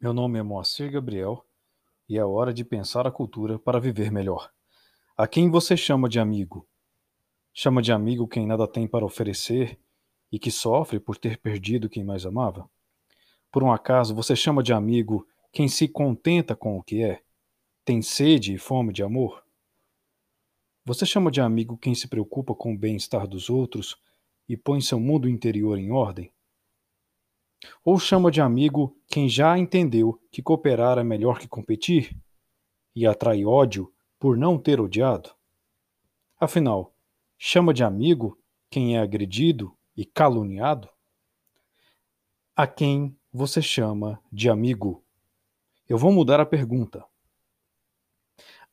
nome é Moacir Gabriel e é hora de pensar a cultura para viver melhor. A quem você chama de amigo? Chama de amigo quem nada tem para oferecer e que sofre por ter perdido quem mais amava? Por um acaso você chama de amigo quem se contenta com o que é? Tem sede e fome de amor? Você chama de amigo quem se preocupa com o bem-estar dos outros e põe seu mundo interior em ordem? Ou chama de amigo quem já entendeu que cooperar é melhor que competir e atrai ódio por não ter odiado? Afinal, chama de amigo quem é agredido e caluniado? A quem você chama de amigo? Eu vou mudar a pergunta.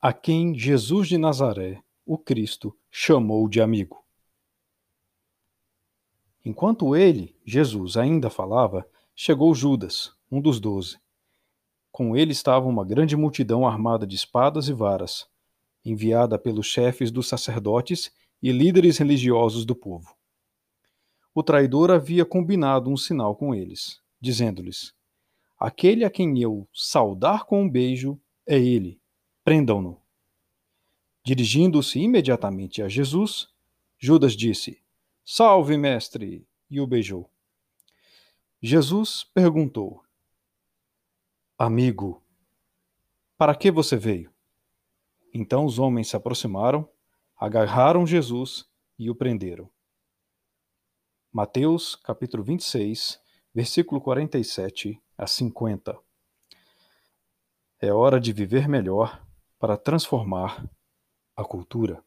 A quem Jesus de Nazaré, o Cristo, chamou de amigo? Enquanto ele, Jesus, ainda falava, chegou Judas, um dos doze. Com ele estava uma grande multidão armada de espadas e varas, enviada pelos chefes dos sacerdotes e líderes religiosos do povo. O traidor havia combinado um sinal com eles, dizendo-lhes: Aquele a quem eu saudar com um beijo é ele, prendam-no. Dirigindo-se imediatamente a Jesus, Judas disse: Salve, mestre! E o beijou. Jesus perguntou: Amigo, para que você veio? Então os homens se aproximaram, agarraram Jesus e o prenderam. Mateus, capítulo 26, versículo 47 a 50. É hora de viver melhor para transformar a cultura.